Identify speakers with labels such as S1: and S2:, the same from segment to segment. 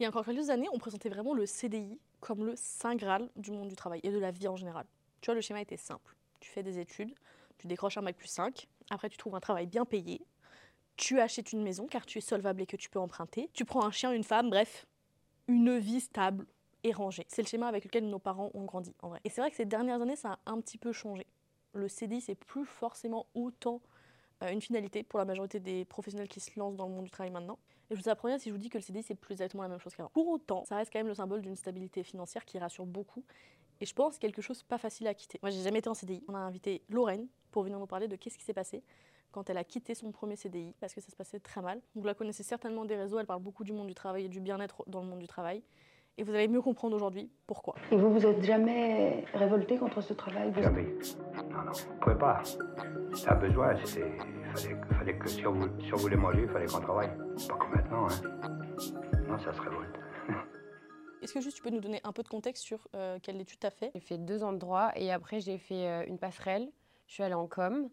S1: Il y a encore quelques années, on présentait vraiment le CDI comme le saint graal du monde du travail et de la vie en général. Tu vois, le schéma était simple. Tu fais des études, tu décroches un bac plus 5, après tu trouves un travail bien payé, tu achètes une maison car tu es solvable et que tu peux emprunter, tu prends un chien, une femme, bref, une vie stable et rangée. C'est le schéma avec lequel nos parents ont grandi en vrai. Et c'est vrai que ces dernières années, ça a un petit peu changé. Le CDI, c'est plus forcément autant une finalité pour la majorité des professionnels qui se lancent dans le monde du travail maintenant. Et je vous apprends si je vous dis que le CDI, c'est plus exactement la même chose qu'avant. Pour autant, ça reste quand même le symbole d'une stabilité financière qui rassure beaucoup. Et je pense quelque chose pas facile à quitter. Moi, j'ai jamais été en CDI. On a invité Lorraine pour venir nous parler de qu'est-ce qui s'est passé quand elle a quitté son premier CDI parce que ça se passait très mal. Vous la connaissez certainement des réseaux, elle parle beaucoup du monde du travail et du bien-être dans le monde du travail. Et vous allez mieux comprendre aujourd'hui pourquoi.
S2: Et vous, vous êtes jamais révolté contre ce travail vous
S3: Jamais. Non, non, on pouvait pas. C'était un besoin, c'était... Fallait, fallait que si on, voulait, si on voulait manger, il fallait qu'on travaille. Pas comme maintenant, hein. Non, ça se révolte.
S1: Est-ce que juste tu peux nous donner un peu de contexte sur euh, quelle étude tu as fait?
S4: J'ai fait deux ans de droit et après j'ai fait euh, une passerelle. Je suis allée en com.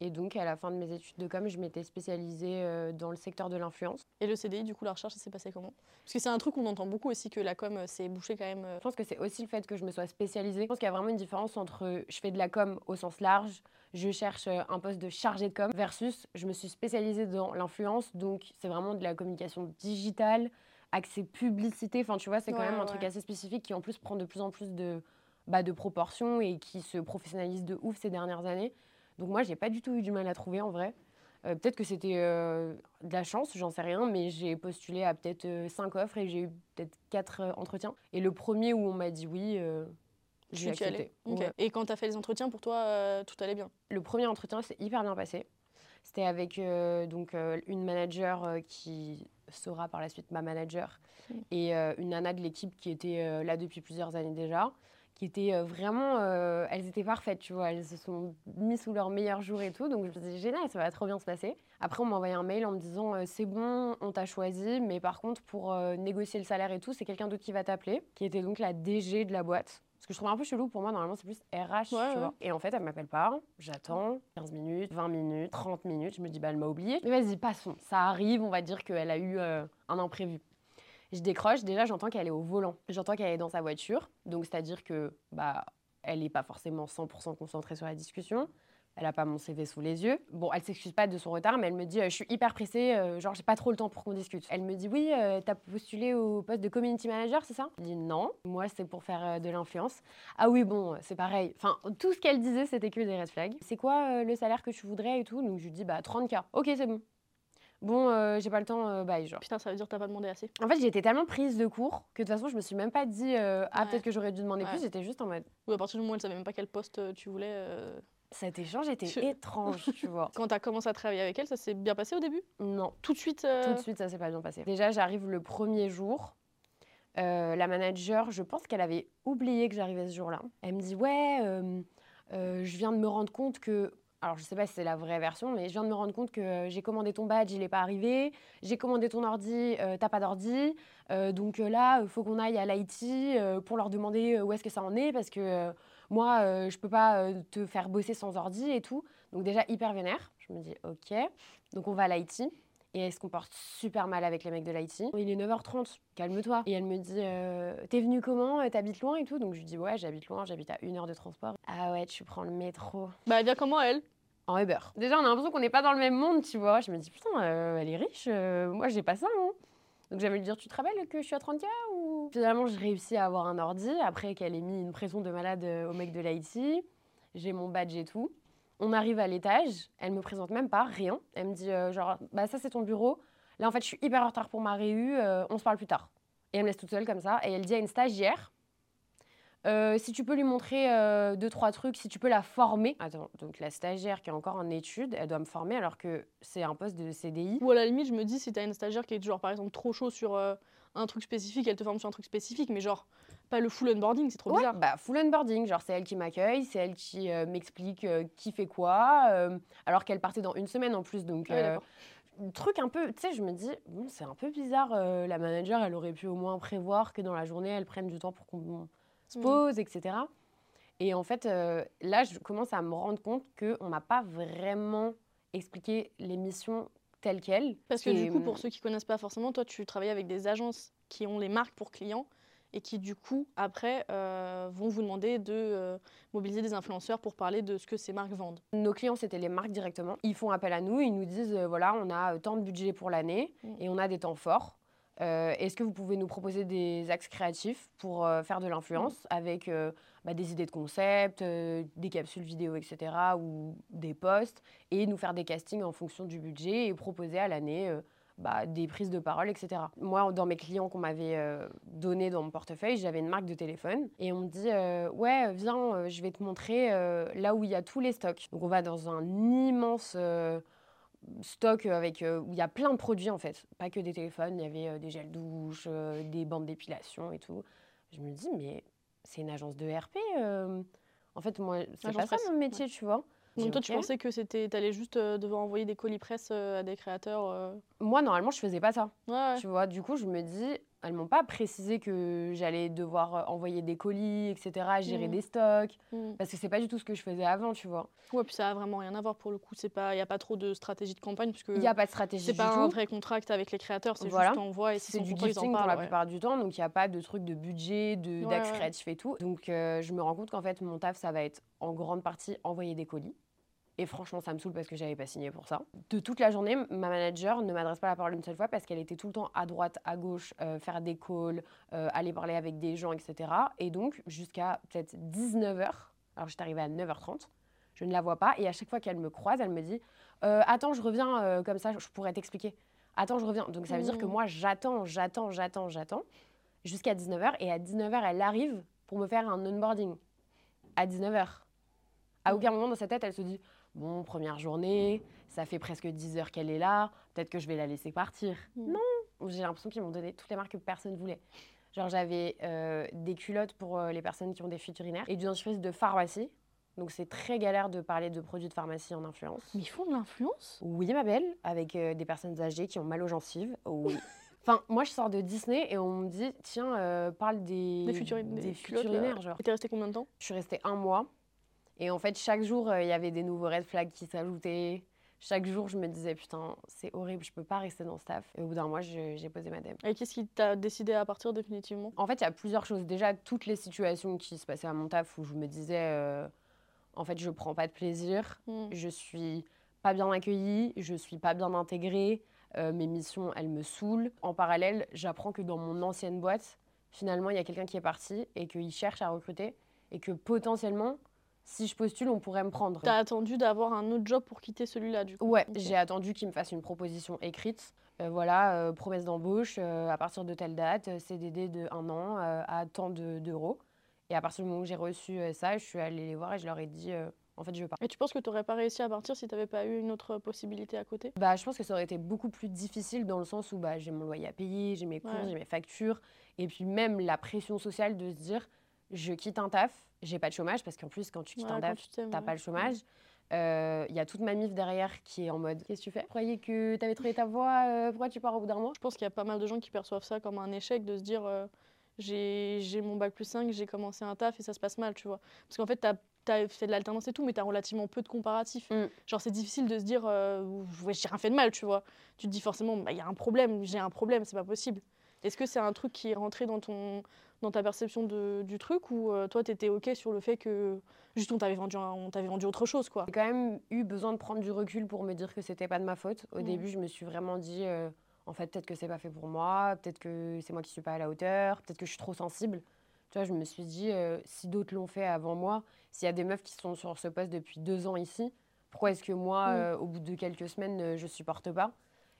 S4: Et donc, à la fin de mes études de com, je m'étais spécialisée euh, dans le secteur de l'influence.
S1: Et le CDI, du coup, la recherche, ça s'est passé comment? Parce que c'est un truc qu'on entend beaucoup aussi, que la com euh, s'est bouchée quand même. euh,
S4: Je pense que c'est aussi le fait que je me sois spécialisée. Je pense qu'il y a vraiment une différence entre je fais de la com au sens large, je cherche euh, un poste de chargé de com, versus je me suis spécialisée dans l'influence. Donc, c'est vraiment de la communication digitale, accès publicité. Enfin, tu vois, c'est quand
S1: Ouais,
S4: même un
S1: ouais.
S4: truc assez spécifique qui, en plus, prend de plus en plus de, bah, de proportions et qui se professionnalise de ouf ces dernières années. Donc moi, j'ai pas du tout eu du mal à trouver en vrai. Euh, peut-être que c'était euh, de la chance, j'en sais rien, mais j'ai postulé à peut-être euh, cinq offres et j'ai eu peut-être quatre euh, entretiens. Et le premier où on m'a dit oui, euh, j'ai accepté.
S1: Ok.
S4: Ouais.
S1: Et quand tu as fait les entretiens, pour toi, euh, tout allait bien?
S4: Le premier entretien s'est hyper bien passé. C'était avec euh, donc, euh, une manager euh, qui sera par la suite ma manager et euh, une nana de l'équipe qui était euh, là depuis plusieurs années déjà, qui étaient euh, vraiment, euh, elles étaient parfaites, tu vois, elles se sont mises sous leur meilleur jour et tout, donc je me disais génial, ça va trop bien se passer. Après on m'a envoyé un mail en me disant euh, c'est bon, on t'a choisi, mais par contre pour euh, négocier le salaire et tout, c'est quelqu'un d'autre qui va t'appeler, qui était donc la DG de la boîte. Ce que je trouve un peu chelou pour moi, normalement c'est plus RH,
S1: Ouais,
S4: tu
S1: ouais.
S4: vois. Et en fait, elle m'appelle pas, j'attends 15 minutes, 20 minutes, 30 minutes, je me dis bah elle m'a oublié. Mais vas-y, passons, ça arrive, on va dire qu'elle a eu un imprévu. Je décroche, déjà j'entends qu'elle est au volant, j'entends qu'elle est dans sa voiture, donc c'est-à-dire que bah elle n'est pas forcément 100% concentrée sur la discussion. Elle n'a pas mon CV sous les yeux. Bon, elle s'excuse pas de son retard, mais elle me dit euh, Je suis hyper pressée, euh, genre j'ai pas trop le temps pour qu'on discute. Elle me dit Oui, euh, t'as postulé au poste de community manager, c'est ça? Je dis Non, moi c'est pour faire euh, de l'influence. Ah oui, bon, c'est pareil. Enfin, tout ce qu'elle disait, c'était que des red flags. C'est quoi euh, le salaire que tu voudrais et tout? Donc je lui dis Bah 30K. Ok, c'est bon. Bon, euh, j'ai pas le temps, euh, bye, genre.
S1: Putain, ça veut dire que t'as pas demandé assez.
S4: En fait, j'étais tellement prise de cours que de toute façon, je me suis même pas dit euh, Ah,
S1: Ouais.
S4: peut-être que j'aurais dû demander
S1: Ouais.
S4: plus. J'étais juste en mode
S1: Ou à partir du moment où elle savait même pas quel poste euh, tu voulais. euh,
S4: Cet échange était
S1: Je-
S4: étrange, tu vois.
S1: Quand t'as commencé à travailler avec elle, ça s'est bien passé au début?
S4: Non,
S1: Tout de suite euh,
S4: tout de suite, ça s'est pas bien passé. Déjà, j'arrive le premier jour. Euh, la manager, je pense qu'elle avait oublié que j'arrivais ce jour-là. Elle me dit Ouais, euh, euh, je viens de me rendre compte que. Alors, je sais pas si c'est la vraie version, mais je viens de me rendre compte que euh, j'ai commandé ton badge, il est pas arrivé. J'ai commandé ton ordi, euh, t'as pas d'ordi. Euh, donc euh, là, il faut qu'on aille à l'IT pour leur demander où est-ce que ça en est, parce que moi, je peux pas te faire bosser sans ordi et tout. Donc, déjà, hyper vénère. Je me dis Ok. Donc, on va à l'IT. Et elle se comporte super mal avec les mecs de l'IT. Il est 9h30, calme-toi. Et elle me dit euh, T'es venu comment Euh, T'habites loin et tout? Donc je lui dis Ouais, j'habite loin, j'habite à une heure de transport. Ah ouais, tu prends le métro.
S1: Bah, elle vient comment elle?
S4: En Uber. Déjà, on a l'impression qu'on n'est pas dans le même monde, tu vois. Je me dis Putain, euh, elle est riche, euh, moi j'ai pas ça. hein. Donc j'avais lui dire Tu te rappelles que je suis à 30K ou... Finalement, j'ai réussi à avoir un ordi après qu'elle ait mis une pression de malade au mec de l'IT. J'ai mon badge et tout. On arrive à l'étage, elle me présente même pas, rien. Elle me dit euh, genre, bah ça c'est ton bureau. Là en fait, je suis hyper en retard pour ma réu, euh, on se parle plus tard. Et elle me laisse toute seule comme ça. Et elle dit à une stagiaire, euh, si tu peux lui montrer euh, deux, trois trucs, si tu peux la former. Attends, donc la stagiaire qui est encore en études, elle doit me former alors que c'est un poste de CDI.
S1: Ou à la limite, je me dis, si t'as une stagiaire qui est genre par exemple trop chaud sur un truc spécifique, elle te forme sur un truc spécifique, mais genre pas le full onboarding, c'est trop
S4: Ouais,
S1: bizarre.
S4: bah full onboarding, genre c'est elle qui m'accueille, c'est elle qui euh, m'explique euh, qui fait quoi, euh, alors qu'elle partait dans une semaine en plus, donc
S1: Ah ouais,
S4: truc un peu, tu sais, je me dis, bon, c'est un peu bizarre, la manager, elle aurait pu au moins prévoir que dans la journée, elle prenne du temps pour qu'on se
S1: Mm.
S4: pose, etc. Et en fait, là, je commence à me rendre compte qu'on m'a pas vraiment expliqué les missions telles quelles.
S1: Parce que
S4: Et,
S1: du coup, pour ceux qui connaissent pas forcément, toi tu travaillais avec des agences qui ont les marques pour clients et qui du coup après euh, vont vous demander de euh, mobiliser des influenceurs pour parler de ce que ces marques vendent.
S4: Nos clients, c'était les marques directement. Ils font appel à nous, ils nous disent, euh, voilà, on a tant de budget pour l'année
S1: Mm.
S4: et on a des temps forts. Est-ce que vous pouvez nous proposer des axes créatifs pour faire de l'influence avec euh, bah, des idées de concept, des capsules vidéo, etc. ou des posts et nous faire des castings en fonction du budget et proposer à l'année bah, des prises de parole, etc. Moi, dans mes clients qu'on m'avait euh, donné dans mon portefeuille, j'avais une marque de téléphone et on me dit euh, Ouais, viens, euh, je vais te montrer euh, là où il y a tous les stocks. Donc, on va dans un immense stock avec, euh, où il y a plein de produits en fait. Pas que des téléphones, il y avait euh, des gels douche, euh, des bandes d'épilation et tout. Je me dis Mais c'est une agence de RP. En fait, moi, c'est pas ça mon métier, tu vois.
S1: Donc toi, tu pensais que c'était, t'allais juste euh, devoir envoyer des colis presse euh, à des créateurs. euh.
S4: Moi, normalement, je faisais pas ça.
S1: Ouais, ouais.
S4: Tu vois, du coup, je me dis, elles m'ont pas précisé que j'allais devoir euh, envoyer des colis, etc., gérer
S1: Mhm.
S4: des stocks,
S1: Mm.
S4: parce que c'est pas du tout ce que je faisais avant, tu vois.
S1: Ouais, puis ça a vraiment rien à voir pour le coup. C'est pas, il y a pas trop de stratégie de campagne puisque
S4: Il n'y a pas de stratégie
S1: c'est
S4: du
S1: pas un
S4: tout.
S1: vrai contract avec les créateurs. C'est
S4: Voilà.
S1: juste t'envoies et si
S4: C'est du
S1: contrat, ils en
S4: gifting pour
S1: parlent,
S4: la
S1: ouais.
S4: plupart du temps, donc il n'y a pas de truc de budget, de-
S1: Ouais,
S4: d'axe
S1: ouais.
S4: créatif et tout. Donc euh, je me rends compte qu'en fait, mon taf, ça va être en grande partie envoyer des colis. Et franchement, ça me saoule parce que j'avais pas signé pour ça. De toute la journée, ma manager ne m'adresse pas la parole une seule fois parce qu'elle était tout le temps à droite, à gauche, euh, faire des calls, euh, aller parler avec des gens, etc. Et donc, jusqu'à peut-être 19h, alors j'étais arrivée à 9h30, je ne la vois pas. Et à chaque fois qu'elle me croise, elle me dit Euh, Attends, je reviens, comme ça, je pourrais t'expliquer. Attends, je reviens. Donc ça veut dire que
S1: Mhm.
S4: moi, j'attends, j'attends, j'attends, j'attends jusqu'à 19h. Et à 19h, elle arrive pour me faire un onboarding. À 19h. À
S1: Mhm.
S4: aucun moment dans sa tête, elle se dit Bon, première journée, ça fait presque 10 heures qu'elle est là, peut-être que je vais la laisser partir.
S1: Mhm.
S4: Non J'ai l'impression qu'ils m'ont donné toutes les marques que personne voulait. Genre, j'avais euh, des culottes pour euh, les personnes qui ont des fuites urinaires et du dentifrice de pharmacie. Donc, c'est très galère de parler de produits de pharmacie en influence.
S1: Mais ils font de l'influence?
S4: Oui, ma belle, avec euh, des personnes âgées qui ont mal aux gencives. Oui. Enfin, moi, je sors de Disney et on me dit, tiens, euh, parle des,
S1: Des
S4: des
S1: des
S4: fuites
S1: culottes, là.
S4: urinaires, genre.
S1: Et t'es resté combien de temps?
S4: Je suis restée un mois. Et en fait, chaque jour, euh, il y avait des nouveaux red flags qui s'ajoutaient. Chaque jour, je me disais, putain, c'est horrible, je peux pas rester dans ce taf. Et au bout d'un mois, j'ai posé ma dème.
S1: Et qu'est-ce qui t'a décidé à partir définitivement?
S4: En fait, il y a plusieurs choses. Déjà, toutes les situations qui se passaient à mon taf où je me disais, euh, en fait, je prends pas de plaisir,
S1: Mm.
S4: je suis pas bien accueillie, je suis pas bien intégrée, euh, mes missions, elles me saoulent. En parallèle, j'apprends que dans mon ancienne boîte, finalement, il y a quelqu'un qui est parti et qu'il cherche à recruter et que potentiellement, si je postule, on pourrait me prendre.
S1: T'as attendu d'avoir un autre job pour quitter celui-là du coup
S4: Ouais, j'ai attendu qu'il me fasse une proposition écrite. Euh, voilà, euh, promesse d'embauche euh, à partir de telle date, CDD de un an à tant de- d'euros. et à partir du moment où j'ai reçu ça, je suis allée les voir et je leur ai dit, en fait, je veux pas.
S1: Et tu penses que t'aurais pas réussi à partir si t'avais pas eu une autre possibilité à côté?
S4: Bah, je pense que ça aurait été beaucoup plus difficile dans le sens où bah, j'ai mon loyer à payer, j'ai mes cours,
S1: Ouais.
S4: j'ai mes factures, et puis même la pression sociale de se dire, je quitte un taf, j'ai pas de chômage, parce qu'en plus, quand tu quittes
S1: Ouais,
S4: un taf,
S1: tu
S4: t'as pas le chômage. Euh, Il y a toute ma mif derrière qui est en mode Qu'est-ce que tu fais? Tu croyais que t'avais trouvé ta voie, euh, pourquoi tu pars au bout d'un mois?
S1: Je pense qu'il y a pas mal de gens qui perçoivent ça comme un échec de se dire euh, j'ai mon bac plus 5, j'ai commencé un taf et ça se passe mal, tu vois. Parce qu'en fait, t'as as fait de l'alternance et tout, mais t'as relativement peu de comparatifs.
S4: Mm.
S1: Genre, c'est difficile de se dire euh, ouais, j'ai rien fait de mal, tu vois. Tu te dis forcément, bah, il y a un problème, j'ai un problème, c'est pas possible. Est-ce que c'est un truc qui est rentré dans, ton, dans ta perception de- du truc ou euh, toi, t'étais OK sur le fait que juste on t'avait vendu, un- on t'avait vendu autre chose, quoi?
S4: J'ai quand même eu besoin de prendre du recul pour me dire que c'était pas de ma faute. Au
S1: Mm.
S4: début, je me suis vraiment dit euh, en fait, peut-être que c'est pas fait pour moi, peut-être que c'est moi qui suis pas à la hauteur, peut-être que je suis trop sensible. Tu vois, je me suis dit euh, si d'autres l'ont fait avant moi, s'il y a des meufs qui sont sur ce poste depuis deux ans ici, pourquoi est-ce que moi,
S1: Mm.
S4: euh, au bout de quelques semaines, euh, je supporte pas?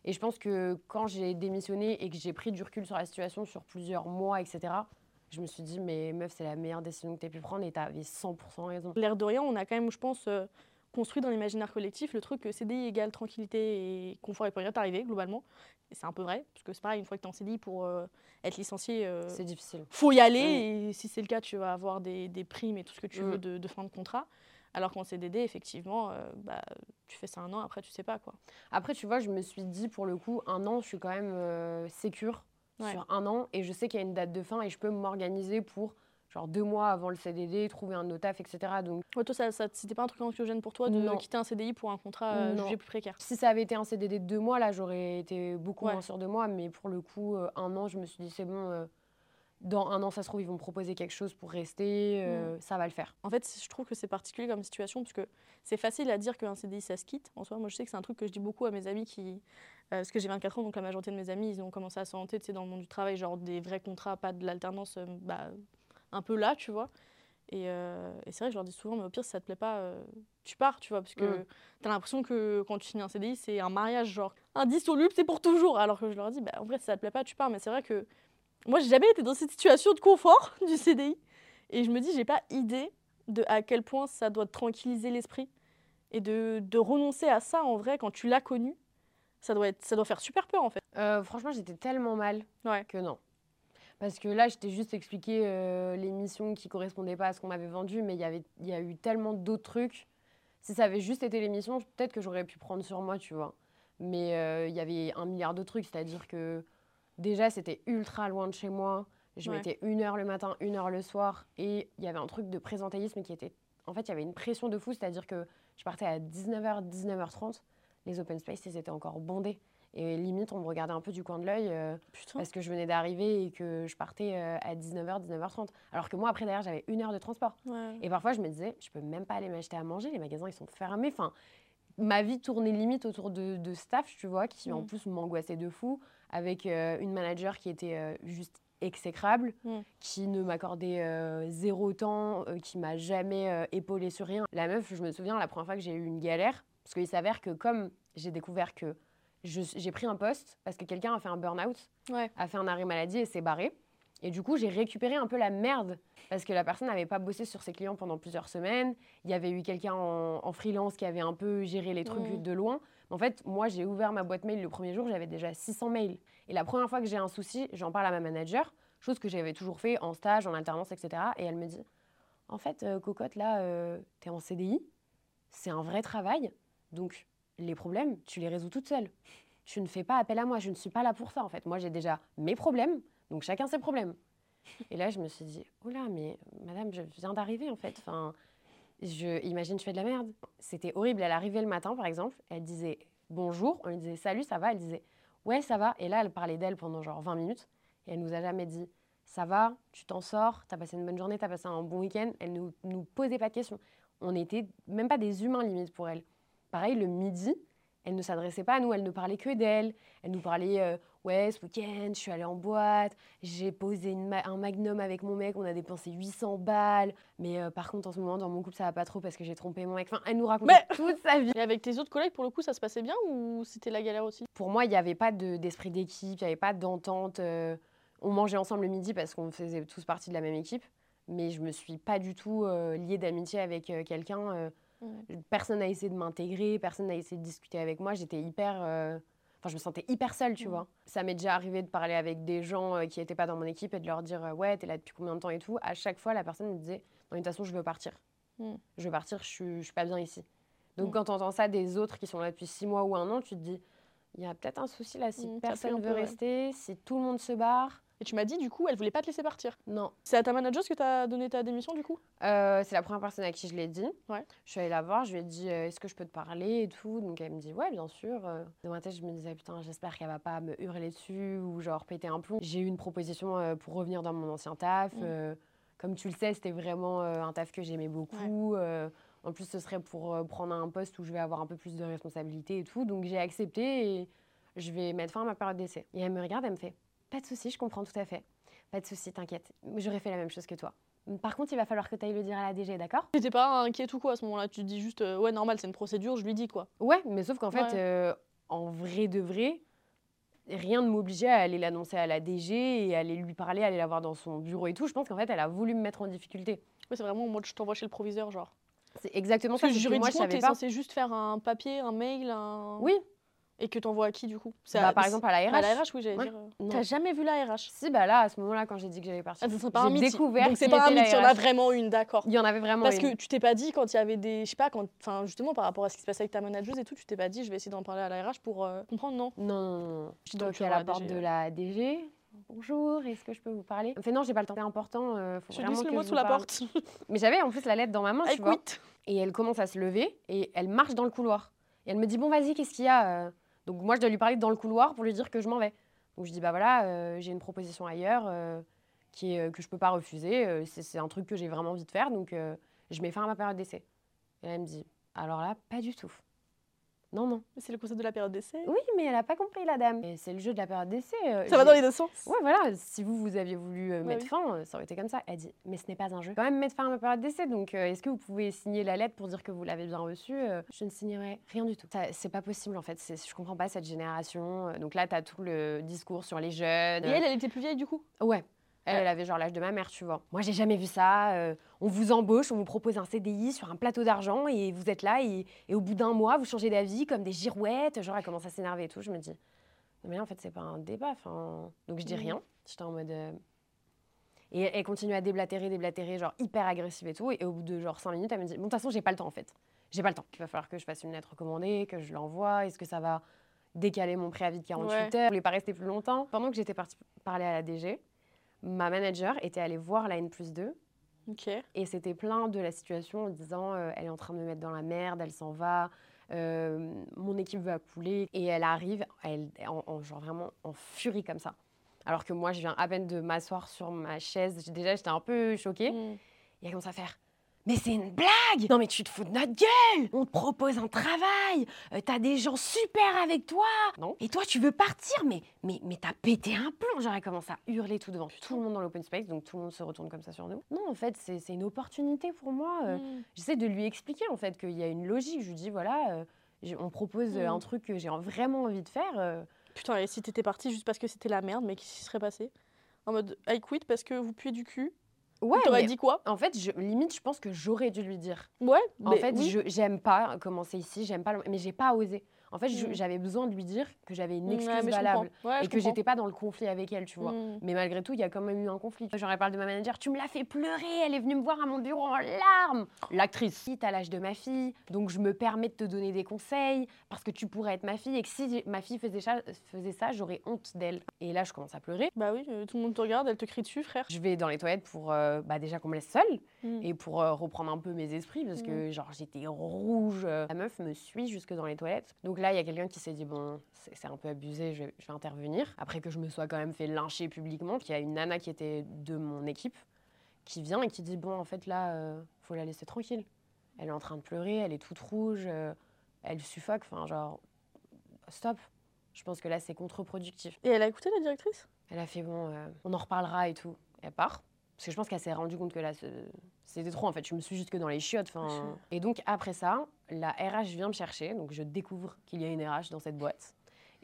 S4: Et je pense que quand j'ai démissionné et que j'ai pris du recul sur la situation sur plusieurs mois, etc., je me suis dit, mais meuf, c'est la meilleure décision que tu pu prendre et tu avais 100% raison.
S1: L'air de rien, on a quand même, je pense, euh, construit dans l'imaginaire collectif le truc que CDI égale tranquillité et confort et pour rien t'arriver, globalement. Et c'est un peu vrai, parce que c'est pareil, une fois que t'es en CDI, pour euh, être licencié, euh,
S4: C'est difficile.
S1: faut y aller. Et si c'est le cas, tu vas avoir des, des primes et tout ce que tu
S4: Mm.
S1: veux de, de fin de contrat. Alors qu'en CDD, effectivement, euh, bah, tu fais ça un an, après tu sais pas quoi.
S4: Après, tu vois, je me suis dit, pour le coup, un an, je suis quand même euh, sécure
S1: Ouais.
S4: sur un an. Et je sais qu'il y a une date de fin et je peux m'organiser pour genre deux mois avant le CDD, trouver un autre taf, etc. Donc
S1: Ouais, toi, ça, ça, c'était pas un truc anxiogène pour toi de
S4: Non.
S1: quitter un CDI pour un contrat euh, jugé plus précaire?
S4: Si ça avait été un CDD de deux mois, là, j'aurais été beaucoup
S1: Ouais.
S4: moins sûre de moi. Mais pour le coup, euh, un an, je me suis dit, c'est bon, dans un an, ça se trouve, ils vont me proposer quelque chose pour rester, euh, ça va le faire.
S1: En fait, je trouve que c'est particulier comme situation parce que c'est facile à dire qu'un CDI ça se quitte. En soi, moi je sais que c'est un truc que je dis beaucoup à mes amis qui. euh, parce que j'ai 24 ans, donc la majorité de mes amis ils ont commencé à s'orienter tu dans le monde du travail, genre des vrais contrats, pas de l'alternance, euh, bah, un peu là, tu vois. Et, et c'est vrai que je leur dis souvent, mais au pire, si ça te plaît pas, tu pars, tu vois, parce que
S4: Mm.
S1: t'as l'impression que quand tu finis un CDI, c'est un mariage, genre indissoluble, c'est pour toujours. Alors que je leur dis, bah, en vrai, si ça te plaît pas, tu pars. Mais c'est vrai que moi, j'ai jamais été dans cette situation de confort du CDI. Et je me dis, j'ai pas idée de à quel point ça doit tranquilliser l'esprit. Et de, de renoncer à ça, en vrai, quand tu l'as connu, ça doit, être, ça doit faire super peur, en fait.
S4: Euh, franchement, j'étais tellement mal
S1: Ouais.
S4: que non. Parce que là, je t'ai juste expliqué euh, les missions qui correspondaient pas à ce qu'on m'avait vendu, mais il y avait- il y a eu tellement d'autres trucs. Si ça avait juste été les missions, peut-être que j'aurais pu prendre sur moi, tu vois. Mais euh, il y avait un milliard de trucs, c'est-à-dire que déjà, c'était ultra loin de chez moi. Je
S1: Ouais.
S4: mettais une heure le matin, une heure le soir, et il y avait un truc de présentéisme qui était... En fait, il y avait une pression de fou, c'est-à-dire que je partais à 19h, 19h30, les open space, ils étaient encore bondés. Et limite, on me regardait un peu du coin de l'œil. euh, parce que je venais d'arriver et que je partais euh, à 19h, 19h30. Alors que moi, après, derrière, j'avais une heure de transport.
S1: Ouais.
S4: Et parfois, je me disais, je peux même pas aller m'acheter à manger, les magasins, ils sont fermés. Enfin, ma vie tournait limite autour de, de staff, tu vois, qui en
S1: Mm.
S4: plus m'angoissait de fou, avec euh, une manager qui était euh, juste exécrable,
S1: Mm.
S4: qui ne m'accordait euh, zéro temps, euh, qui m'a jamais euh, épaulé sur rien. La meuf, je me souviens, la première fois que j'ai eu une galère, parce qu'il s'avère que comme j'ai découvert que j'ai pris un poste parce que quelqu'un a fait un burn-out,
S1: Ouais.
S4: a fait un arrêt maladie et s'est barré. Et du coup, j'ai récupéré un peu la merde parce que la personne n'avait pas bossé sur ses clients pendant plusieurs semaines. Il y avait eu quelqu'un en, en freelance qui avait un peu géré les trucs de loin. En fait, moi, j'ai ouvert ma boîte mail le premier jour, j'avais déjà 600 mails. Et la première fois que j'ai un souci, j'en parle à ma manager, chose que j'avais toujours fait en stage, en alternance, etc. Et elle me dit En fait, euh, cocotte, là, euh, t'es en CDI, c'est un vrai travail. Donc, les problèmes, tu les résous toute seule. Tu ne fais pas appel à moi, je ne suis pas là pour ça, en fait. Moi, j'ai déjà mes problèmes, donc chacun ses problèmes. Et là, je me suis dit, oh là, mais madame, je viens d'arriver, en fait. Enfin, je, imagine, je fais de la merde. C'était horrible. Elle arrivait le matin, par exemple, elle disait bonjour, on lui disait salut, ça va? Elle disait ouais, ça va. Et là, elle parlait d'elle pendant genre 20 minutes. Et elle nous a jamais dit ça va, tu t'en sors, t'as passé une bonne journée, t'as passé un bon week-end? Elle nous, nous posait pas de questions. On était même pas des humains limite pour elle. Pareil, le midi, elle ne s'adressait pas à nous, elle ne parlait que d'elle. Elle nous parlait euh, ouais, ce week-end, je suis allée en boîte, j'ai posé ma- un magnum avec mon mec, on a dépensé 800 balles. Mais euh, par contre, en ce moment, dans mon couple, ça va pas trop parce que j'ai trompé mon mec. Enfin, elle nous racontait
S1: Mais-
S4: toute sa vie.
S1: Et avec tes autres collègues, pour le coup, ça se passait bien ou c'était la galère aussi?
S4: Pour moi, il n'y avait pas de- d'esprit d'équipe, il n'y avait pas d'entente. euh, on mangeait ensemble le midi parce qu'on faisait tous partie de la même équipe. Mais je me suis pas du tout liée d'amitié avec quelqu'un. Personne n'a essayé de m'intégrer, personne n'a essayé de discuter avec moi. J'étais hyper. euh, Enfin, je me sentais hyper seule, tu
S1: Mhm.
S4: vois. Ça m'est déjà arrivé de parler avec des gens euh, qui n'étaient pas dans mon équipe et de leur dire euh, Ouais, t'es là depuis combien de temps et tout. À chaque fois, la personne me disait Non, de toute façon, je veux partir.
S1: Mhm.
S4: Je veux partir, je suis, je suis pas bien ici. Donc,
S1: Mhm.
S4: quand tu entends ça des autres qui sont là depuis six mois ou un an, tu te dis Il y a peut-être un souci là si personne
S1: un
S4: veut rester, si tout le monde se barre.
S1: Et tu m'as dit, du coup, elle voulait pas te laisser partir.
S4: Non.
S1: C'est à ta manager que tu as donné ta démission, du coup?
S4: Euh, c'est la première personne à qui je l'ai dit.
S1: Ouais.
S4: Je suis allée la voir, je lui ai dit euh, est-ce que je peux te parler et tout? Donc elle me dit ouais, bien sûr. Euh, Dans ma tête, je me disais putain, j'espère qu'elle va pas me hurler dessus ou genre péter un plomb. J'ai eu une proposition pour revenir dans mon ancien taf.
S1: Mm.
S4: Comme tu le sais, c'était vraiment un taf que j'aimais beaucoup. En plus, ce serait pour prendre un poste où je vais avoir un peu plus de responsabilités et tout. Donc j'ai accepté et je vais mettre fin à ma période d'essai. Et elle me regarde, elle me fait pas de souci, je comprends tout à fait. Pas de souci, t'inquiète. J'aurais fait la même chose que toi. Par contre, il va falloir que tu ailles le dire à la DG, d'accord?
S1: T'étais pas inquiète ou quoi à ce moment-là? Tu te dis juste, euh, ouais, normal, c'est une procédure, je lui dis quoi.
S4: Ouais, mais sauf qu'en fait,
S1: Ouais.
S4: euh, en vrai de vrai, rien ne m'obligeait à aller l'annoncer à la DG et aller lui parler, aller la voir dans son bureau et tout. Je pense qu'en fait, elle a voulu me mettre en difficulté.
S1: Ouais, c'est vraiment en mode, je t'envoie chez le proviseur, genre.
S4: C'est exactement
S1: Parce
S4: ça.
S1: que
S4: que moi, je
S1: juridiquement,
S4: savais
S1: t'es
S4: pas.
S1: censé juste faire un papier, un mail, un.
S4: Oui,
S1: Et que t'envoies à qui, du coup?
S4: Bah,
S1: à-
S4: par exemple à la RH.
S1: À la RH, oui, j'allais
S4: Ouais.
S1: dire. euh. T'as jamais vu la RH
S4: Si, bah là, à ce moment-là, quand j'ai dit que j'allais partir,
S1: Ah, pas un mythe.
S4: découvert
S1: Donc c'est pas un mythe, il y en a vraiment une, d'accord.
S4: Il y en avait vraiment
S1: Parce
S4: une.
S1: que tu t'es pas dit quand il y avait des. Je sais pas, quand. Enfin, justement, par rapport à ce qui se passait avec ta manageuse et tout, tu t'es pas dit, je vais essayer d'en parler à la RH pour euh, comprendre, non?
S4: Non, non, non, non.
S1: Donc,
S4: Donc, à la porte
S1: DG,
S4: de la DG, bonjour, est-ce que je peux vous parler? Fait non, j'ai pas le temps. C'est important. euh, faut
S1: Je
S4: vraiment
S1: glisse le
S4: que
S1: mot
S4: je
S1: sous la porte.
S4: Mais j'avais en plus la lettre dans ma main, tu vois. Et elle commence à se lever et elle marche dans le couloir. Et elle me dit Bon, vas-y, qu'est-ce qu'il y a euh? Donc, moi, je dois lui parler dans le couloir pour lui dire que je m'en vais. Donc, je dis Bah voilà, euh, j'ai une proposition ailleurs euh, euh, que je peux pas refuser. c'est un truc que j'ai vraiment envie de faire. Donc, je mets fin à ma période d'essai. Et elle me dit Alors là, pas du tout. Non, non.
S1: C'est le concept de la période d'essai.
S4: Oui, mais elle a pas compris, la dame. Et c'est le jeu de la période d'essai. euh,
S1: Ça va dans les deux sens.
S4: Ouais, voilà, si vous, vous aviez voulu euh, mettre
S1: oui.
S4: fin, euh, ça aurait été comme ça. Elle dit, mais ce n'est pas un jeu. Quand même mettre fin à ma période d'essai, donc est-ce que vous pouvez signer la lettre pour dire que vous l'avez bien reçue Je ne signerai rien du tout. C'est pas possible en fait, je comprends pas cette génération. Donc là, tu as tout le discours sur les jeunes.
S1: Et elle, elle était plus vieille du coup?
S4: Ouais. Elle, avait genre l'âge de ma mère, tu vois. Moi, j'ai jamais vu ça. euh, on vous embauche, on vous propose un CDI sur un plateau d'argent et vous êtes là et, et au bout d'un mois, vous changez d'avis comme des girouettes. Genre, elle commence à s'énerver et tout. Je me dis, mais là, en fait, c'est pas un débat. Enfin, donc je dis
S1: Mhm.
S4: rien. J'étais en mode. euh, Et elle continue à déblatérer, déblatérer, genre hyper agressive et tout. Et au bout de genre 5 minutes, elle me dit Bon, de toute façon, j'ai pas le temps en fait. J'ai pas le temps. Il va falloir que je fasse une lettre recommandée, que je l'envoie. Est-ce que ça va décaler mon préavis de 48
S1: Ouais.
S4: heures? Je voulais pas rester plus longtemps. Pendant que j'étais partie parler à la DG, ma manager était allée voir la N plus 2
S1: Ok.
S4: et c'était plein de la situation en disant euh, elle est en train de me mettre dans la merde, elle s'en va, euh, mon équipe va couler. Et elle arrive, elle, en, en- genre vraiment en furie comme ça. Alors que moi, je viens à peine de m'asseoir sur ma chaise. Déjà, j'étais un peu choquée.
S1: Mm.
S4: Et elle commence à faire Mais c'est une blague Non, mais tu te fous de notre gueule On te propose un travail euh, T'as des gens super avec toi Non Et toi, tu veux partir Mais, mais, mais t'as pété un plomb elle commence à hurler tout devant tout le monde dans l'open space, donc tout le monde se retourne comme ça sur nous. Non, en fait, c'est c'est une opportunité pour moi. euh,
S1: Mm.
S4: J'essaie de lui expliquer, en fait, qu'il y a une logique. Je lui dis Voilà, euh, on propose euh,
S1: Mm.
S4: un truc que j'ai vraiment envie de faire.
S1: Putain, et si t'étais partie juste parce que c'était la merde, mais qu'est-ce qui serait passé? En mode I quit parce que vous puez du cul
S4: Ouais,
S1: T'aurais
S4: mais
S1: dit quoi?
S4: en fait, je, limite, je pense que j'aurais dû lui dire.
S1: Ouais,
S4: En
S1: mais
S4: fait,
S1: oui.
S4: je j'aime pas commencer ici, j'aime pas, le- mais j'ai pas osé. En fait,
S1: Mm.
S4: j'avais besoin de lui dire que j'avais une
S1: Ouais,
S4: excuse valable.
S1: Ouais,
S4: et que j'étais pas dans le conflit avec elle, tu vois.
S1: Mm.
S4: Mais malgré tout, il y a quand même eu un conflit. J'aurais parlé de ma manager, tu me l'as fait pleurer, elle est venue me voir à mon bureau en larmes. L'actrice, si t'as l'âge de ma fille, donc je me permets de te donner des conseils parce que tu pourrais être ma fille et que si ma fille faisait ça, faisait ça j'aurais honte d'elle. Et là, je commence à pleurer.
S1: Bah oui, euh, tout le monde te regarde, elle te crie dessus, frère.
S4: Je vais dans les toilettes pour euh, bah, déjà qu'on me laisse seule
S1: Mm.
S4: et pour euh, reprendre un peu mes esprits parce que genre j'étais rouge. La meuf me suit jusque dans les toilettes. Donc là, il y a quelqu'un qui s'est dit bon, c'est c'est un peu abusé, je vais, je vais intervenir. Après que je me sois quand même fait lyncher publiquement, il y a une nana qui était de mon équipe qui vient et qui dit bon, en fait là, euh, faut la laisser tranquille. Elle est en train de pleurer, elle est toute rouge, euh, elle suffoque. Enfin genre stop. Je pense que là, c'est contre-productif.
S1: Et elle a écouté la directrice?
S4: Elle a fait bon, euh, on en reparlera et tout. Elle part. Parce que je pense qu'elle s'est rendue compte que là, c'était trop en fait. Je me suis jusque dans les chiottes. 'fin. Et donc après ça, la RH vient me chercher. Donc je découvre qu'il y a une RH dans cette boîte.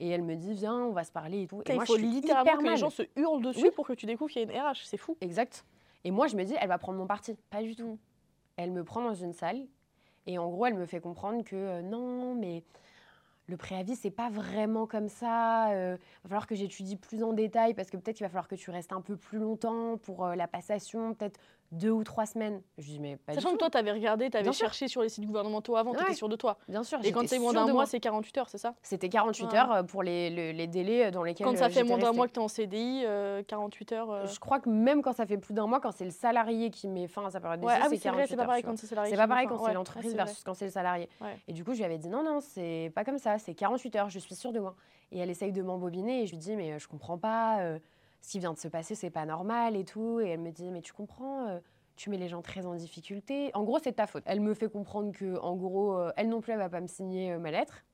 S4: Et elle me dit, viens, on va se parler et tout. Et moi,
S1: il faut
S4: je suis
S1: littéralement
S4: hyper
S1: que les gens se hurlent dessus
S4: Oui.
S1: pour que tu découvres qu'il y a une RH. C'est fou.
S4: Exact. Et moi, je me dis, elle va prendre mon parti. Pas du tout. Elle me prend dans une salle et en gros, elle me fait comprendre que euh, non, mais le préavis, c'est pas vraiment comme ça. Il va falloir que j'étudie plus en détail parce que peut-être qu'il va falloir que tu restes un peu plus longtemps pour euh, la passation, peut-être deux ou trois semaines. Je dis, mais pas
S1: Sachant
S4: du
S1: que
S4: tout.
S1: toi, t'avais regardé, t'avais
S4: Bien sûr.
S1: cherché sur les sites gouvernementaux avant, t'étais
S4: Ouais.
S1: sûr de toi.
S4: Bien sûr,
S1: Et quand
S4: j'étais
S1: c'est moins
S4: sûre
S1: d'un
S4: de
S1: mois,
S4: moi.
S1: c'est 48 heures, c'est ça?
S4: C'était 48
S1: Ouais.
S4: heures euh, pour les, le- les délais dans lesquels
S1: Quand ça
S4: euh,
S1: fait
S4: j'étais
S1: moins d'un
S4: restée.
S1: mois que t'es en CDI, euh, 48 heures. euh,
S4: Je crois que même quand ça fait plus d'un mois, quand c'est le salarié qui met fin à sa période d'essai,
S1: Ouais, ah oui,
S4: c'est
S1: c'est vrai,
S4: 48
S1: c'est pas
S4: heures,
S1: pareil
S4: tu vois.
S1: quand c'est salarié.
S4: C'est
S1: qui
S4: pas pareil quand c'est
S1: ouais,
S4: l'entreprise
S1: c'est vrai.
S4: versus quand c'est le salarié.
S1: Ouais.
S4: Et du coup, je lui avais dit non, non, c'est pas comme ça, c'est 48 heures, je suis sûre de moi. Et elle essaye de m'embobiner et je lui dis mais euh, je comprends pas, euh, ce qui vient de se passer, c'est pas normal et tout. Et elle me dit mais tu comprends, euh, tu mets les gens très en difficulté. En gros, c'est de ta faute. Elle me fait comprendre que en gros, euh, elle non plus, elle va pas me signer euh, ma lettre,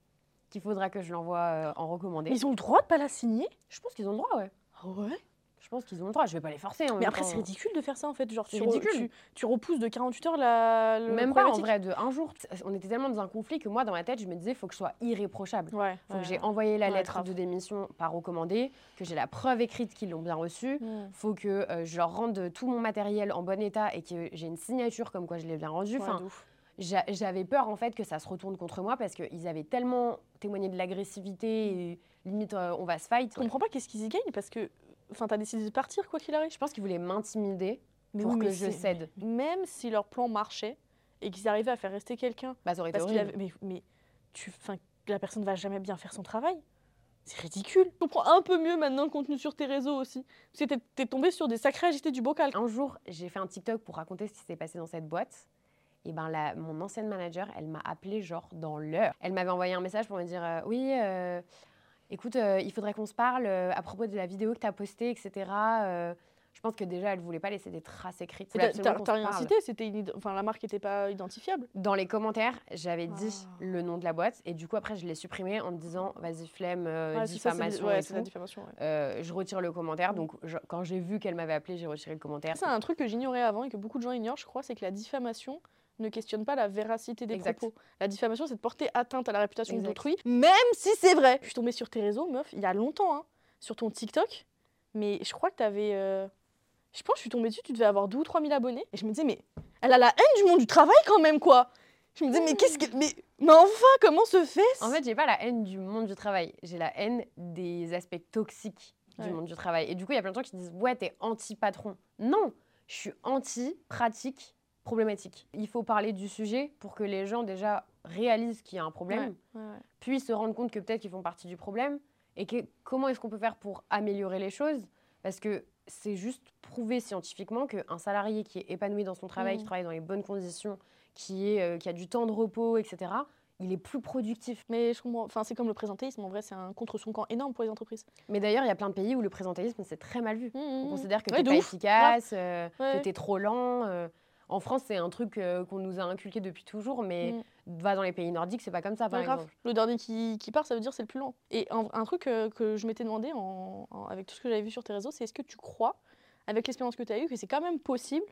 S4: qu'il faudra que je l'envoie en recommandé.
S1: Ils ont le droit de pas la signer?
S4: Je pense qu'ils ont le droit, ouais.
S1: Ah ouais?
S4: Je pense qu'ils ont le droit. Je vais pas les forcer. en
S1: Mais
S4: même
S1: après,
S4: temps.
S1: c'est ridicule de faire ça en fait. Genre, tu, re-
S4: ridicule.
S1: tu, tu repousses de 48 heures la. le
S4: Même pas en vrai, de un jour. On était tellement dans un conflit que moi, dans ma tête, je me disais, il faut que je sois irréprochable.
S1: Ouais.
S4: Faut
S1: ouais,
S4: que j'ai
S1: ouais.
S4: envoyé la lettre
S1: grave.
S4: de démission par recommandé, que j'ai la preuve écrite qu'ils l'ont bien reçue.
S1: Mm.
S4: Faut que euh, je leur rende tout mon matériel en bon état et que j'ai une signature comme quoi je l'ai bien rendu. Enfin, j'a- j'avais peur en fait que ça se retourne contre moi parce qu'ils avaient tellement témoigné de l'agressivité et limite euh, on va se fight.
S1: Je comprends pas qu'est-ce qu'ils y gagnent parce que. Enfin, t'as décidé de partir quoi qu'il arrive.
S4: Je pense qu'ils voulaient m'intimider pour
S1: oui,
S4: que je cède.
S1: Même si leur plan marchait et qu'ils arrivaient à faire rester quelqu'un
S4: Bah, ça aurait été
S1: parce qu'il
S4: horrible.
S1: avait. Mais, mais tu. Enfin, la personne va jamais bien faire son travail. C'est ridicule. Je comprends un peu mieux maintenant le contenu sur tes réseaux aussi. Parce que t'es- t'es tombé sur des sacrés agités du bocal.
S4: Un jour, j'ai fait un TikTok pour raconter ce qui s'est passé dans cette boîte. Et ben la, mon ancienne manager, elle m'a appelé genre dans l'heure. Elle m'avait envoyé un message pour me dire euh, oui, euh, écoute, euh, il faudrait qu'on se parle euh, à propos de la vidéo que tu as postée, etc. Euh, je pense que déjà, elle voulait pas laisser des traces écrites.
S1: T'as t'as- rien cité, c'était une enfin la marque était pas identifiable.
S4: Dans les commentaires, j'avais dit
S1: Ah.
S4: le nom de la boîte et du coup après je l'ai supprimé en me disant vas-y flemme,
S1: ça, c'est-
S4: diffamation
S1: ouais,
S4: et
S1: c'est la diffamation. ouais.
S4: Je retire le commentaire.
S1: Mm.
S4: Donc je- quand j'ai vu qu'elle m'avait appelé, j'ai retiré le commentaire.
S1: C'est un truc que j'ignorais avant et que beaucoup de gens ignorent, je crois, c'est que la diffamation ne questionne pas la véracité des
S4: Exact.
S1: propos. La diffamation, c'est de porter atteinte à la réputation d'autrui, même si c'est vrai. Je suis tombée sur tes réseaux, meuf, il y a longtemps, hein, sur ton TikTok, mais je crois que t'avais... euh, Je pense que je suis tombée dessus, tu devais avoir 2 ou 3 000 abonnés. Et je me disais, mais elle a la haine du monde du travail quand même, quoi Je me disais, mais qu'est-ce que... Mais, mais enfin, comment se fait
S4: En fait, j'ai pas la haine du monde du travail, j'ai la haine des aspects toxiques
S1: Ouais.
S4: du monde du travail. Et du coup, il y a plein de gens qui disent ouais, t'es anti-patron. Non, je suis anti-pratique problématique. Il faut parler du sujet pour que les gens déjà réalisent qu'il y a un problème,
S1: Ouais, ouais.
S4: puis se rendent compte que peut-être qu'ils font partie du problème et que comment est-ce qu'on peut faire pour améliorer les choses? Parce que c'est juste prouvé scientifiquement qu'un salarié qui est épanoui dans son travail, qui
S1: Mhm.
S4: travaille dans les bonnes conditions, qui, est, euh, qui a du temps de repos, etc., il est plus productif.
S1: Mais je comprends, enfin, c'est comme le présentéisme, en vrai, c'est un contre son camp énorme pour les entreprises.
S4: Mais d'ailleurs, il y a plein de pays où le présentéisme, c'est très mal vu.
S1: Mmh,
S4: On
S1: mmh.
S4: considère que
S1: Ouais,
S4: t'es pas
S1: ouf,
S4: efficace, euh,
S1: Ouais.
S4: que t'es trop lent. euh. En France, c'est un truc euh, qu'on nous a inculqué depuis toujours, mais
S1: Mm.
S4: va dans les pays nordiques, c'est pas comme ça, par
S1: grave.
S4: exemple.
S1: Le dernier qui, qui part, ça veut dire c'est le plus lent. Et un, un truc euh, que je m'étais demandé en, en- avec tout ce que j'avais vu sur tes réseaux, c'est est-ce que tu crois, avec l'expérience que tu as eue, que c'est quand même possible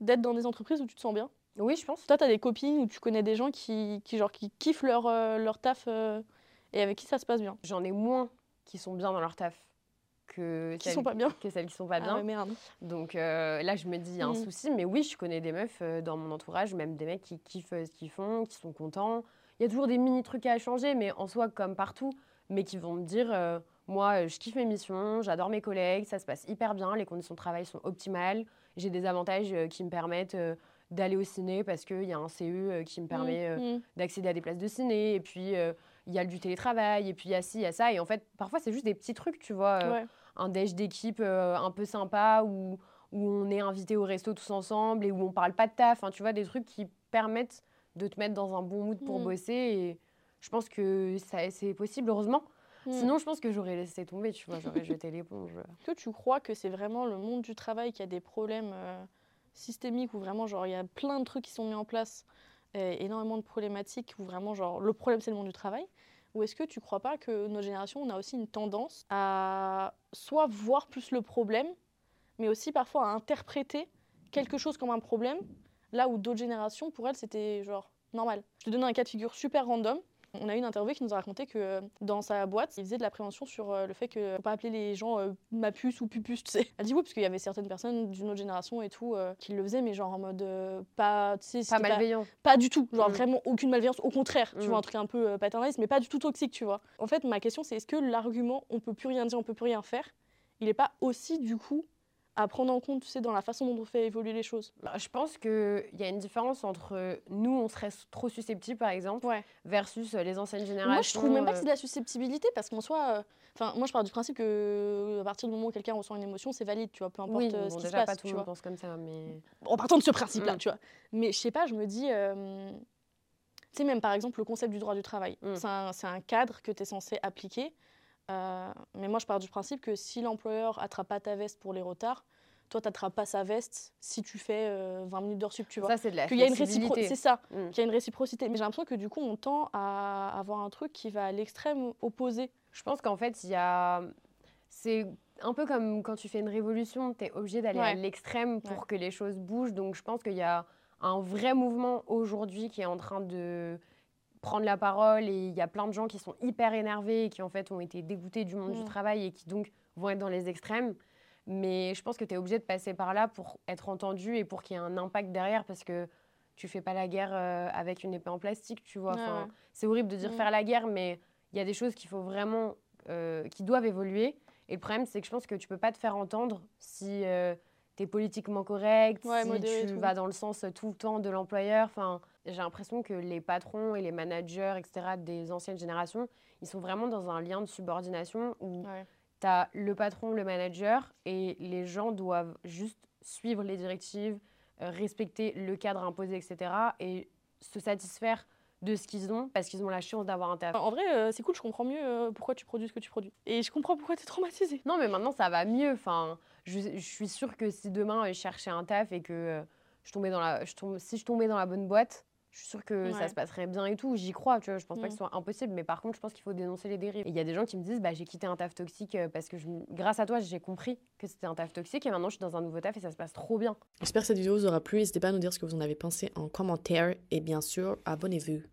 S1: d'être dans des entreprises où tu te sens bien?
S4: Oui, je pense.
S1: Toi, tu as des copines ou tu connais des gens qui, qui, genre, qui kiffent leur, euh, leur taf et avec qui ça se passe bien?
S4: J'en ai moins qui sont bien dans leur taf que
S1: Qui
S4: celles
S1: sont pas bien.
S4: que celles qui sont pas
S1: Ah
S4: bien.
S1: ouais, merde.
S4: Donc euh, là, je me dis, il y a un
S1: Mm.
S4: souci. Mais oui, je connais des meufs euh, dans mon entourage, même des mecs qui kiffent euh, ce qu'ils font, qui sont contents. Il y a toujours des mini trucs à changer, mais en soi, comme partout, mais qui vont me dire, euh, moi, je kiffe mes missions, j'adore mes collègues, ça se passe hyper bien, les conditions de travail sont optimales, j'ai des avantages qui me permettent d'aller au ciné parce qu'il y a un CE qui me permet euh,
S1: Mmh, mmh.
S4: d'accéder à des places de ciné, et puis il y a du télétravail, et puis il y a ci, il y a ça. Et en fait, parfois, c'est juste des petits trucs, tu vois. euh,
S1: Ouais.
S4: un déj d'équipe euh, un peu sympa où, où on est invité au resto tous ensemble et où on parle pas de taf. Tu vois, des trucs qui permettent de te mettre dans un bon mood pour
S1: Mm.
S4: bosser. Et je pense que c'est possible, heureusement.
S1: Mmh.
S4: Sinon, je pense que j'aurais laissé tomber, tu vois, j'aurais jeté l'éponge.
S1: Est-ce que tu crois que c'est vraiment le monde du travail qui a des problèmes euh, systémiques où vraiment genre il y a plein de trucs qui sont mis en place, énormément de problématiques où vraiment genre le problème c'est le monde du travail Ou est-ce que tu crois pas que notre génération on a aussi une tendance à soit voir plus le problème, mais aussi parfois à interpréter quelque chose comme un problème, là où d'autres générations pour elles c'était genre normal. Je te donne un cas de figure super random. On a eu une interview qui nous a raconté que euh, dans sa boîte, il faisait de la prévention sur euh, le fait que faut pas appeler les gens euh, ma puce ou pupus, tu sais. Elle dit oui, parce qu'il y avait certaines personnes d'une autre génération et tout euh, qui le faisaient, mais genre en mode euh, pas, tu sais,
S4: Pas malveillant.
S1: pas du tout, genre
S4: Mm.
S1: vraiment aucune malveillance, au contraire, tu
S4: Mm.
S1: vois, un truc un peu paternaliste, mais pas du tout toxique, tu vois. En fait, ma question, c'est est-ce que l'argument on peut plus rien dire, on peut plus rien faire, il est pas aussi du coup à prendre en compte, tu sais, dans la façon dont on fait évoluer les choses
S4: Bah, Je pense qu'il y a une différence entre nous, on serait trop susceptibles, par exemple,
S1: Ouais.
S4: versus euh, les anciennes générations.
S1: Moi, je trouve même pas que
S4: euh,
S1: c'est de la susceptibilité, parce qu'en soi, euh, enfin, moi, je pars du principe que euh, à partir du moment où quelqu'un ressent une émotion, c'est valide, tu vois, peu importe
S4: Oui,
S1: euh,
S4: bon,
S1: ce qui
S4: déjà,
S1: se
S4: pas
S1: passe,
S4: tout
S1: tu
S4: le monde pense comme ça, mais...
S1: en partant de ce principe-là,
S4: Mm.
S1: tu vois. Mais je sais pas, je me dis, euh, tu sais, même par exemple, le concept du droit du travail,
S4: Mm.
S1: c'est un, c'est un cadre que tu es censé appliquer. Euh, mais moi, je pars du principe que si l'employeur attrape pas ta veste pour les retards, toi, tu n'attrapes pas sa veste si tu fais euh, 20 minutes d'heure sup, tu vois.
S4: Ça, c'est de la
S1: Qu'il y a une réciprocité. C'est ça,
S4: Mm.
S1: qu'il y a une réciprocité. Mais j'ai l'impression que du coup, on tend à avoir un truc qui va à l'extrême opposé.
S4: Je pense qu'en fait, il y a. C'est un peu comme quand tu fais une révolution, tu es obligé d'aller à l'extrême pour
S1: Ouais.
S4: que les choses bougent. Donc, je pense qu'il y a un vrai mouvement aujourd'hui qui est en train de prendre la parole et il y a plein de gens qui sont hyper énervés et qui en fait ont été dégoûtés du monde du
S1: Mm.
S4: travail et qui donc vont être dans les extrêmes. Mais je pense que tu es obligé de passer par là pour être entendu et pour qu'il y ait un impact derrière parce que tu fais pas la guerre euh, avec une épée en plastique, tu vois.
S1: Ouais,
S4: Enfin,
S1: ouais.
S4: C'est horrible de dire
S1: Mm.
S4: faire la guerre, mais il y a des choses qu'il faut vraiment, euh, qui doivent évoluer. Et le problème, c'est que je pense que tu peux pas te faire entendre si tu es politiquement correct,
S1: Ouais,
S4: si tu vas dans le sens euh, tout le temps de l'employeur. Enfin, j'ai l'impression que les patrons et les managers, etc., des anciennes générations, ils sont vraiment dans un lien de subordination où
S1: Ouais.
S4: tu as le patron, le manager, et les gens doivent juste suivre les directives, euh, respecter le cadre imposé, etc., et se satisfaire de ce qu'ils ont parce qu'ils ont la chance d'avoir un taf.
S1: En vrai, euh, c'est cool, je comprends mieux euh, pourquoi tu produis ce que tu produis. Et je comprends pourquoi tu es traumatisée.
S4: Non, mais maintenant, ça va mieux. Enfin, je, je suis sûre que si demain, je cherchais un taf et que je tombais dans la, je tombe, si je tombais dans la bonne boîte, je suis sûre que ça se passerait bien et tout. J'y crois, tu vois. Je pense pas
S1: Mm.
S4: que ce soit impossible. Mais par contre, je pense qu'il faut dénoncer les dérives. Et il y a des gens qui me disent, bah, j'ai quitté un taf toxique euh, parce que je, grâce à toi, j'ai compris que c'était un taf toxique et maintenant, je suis dans un nouveau taf et ça se passe trop bien.
S5: J'espère que cette vidéo vous aura plu. N'hésitez pas à nous dire ce que vous en avez pensé en commentaire. Et bien sûr, abonnez-vous.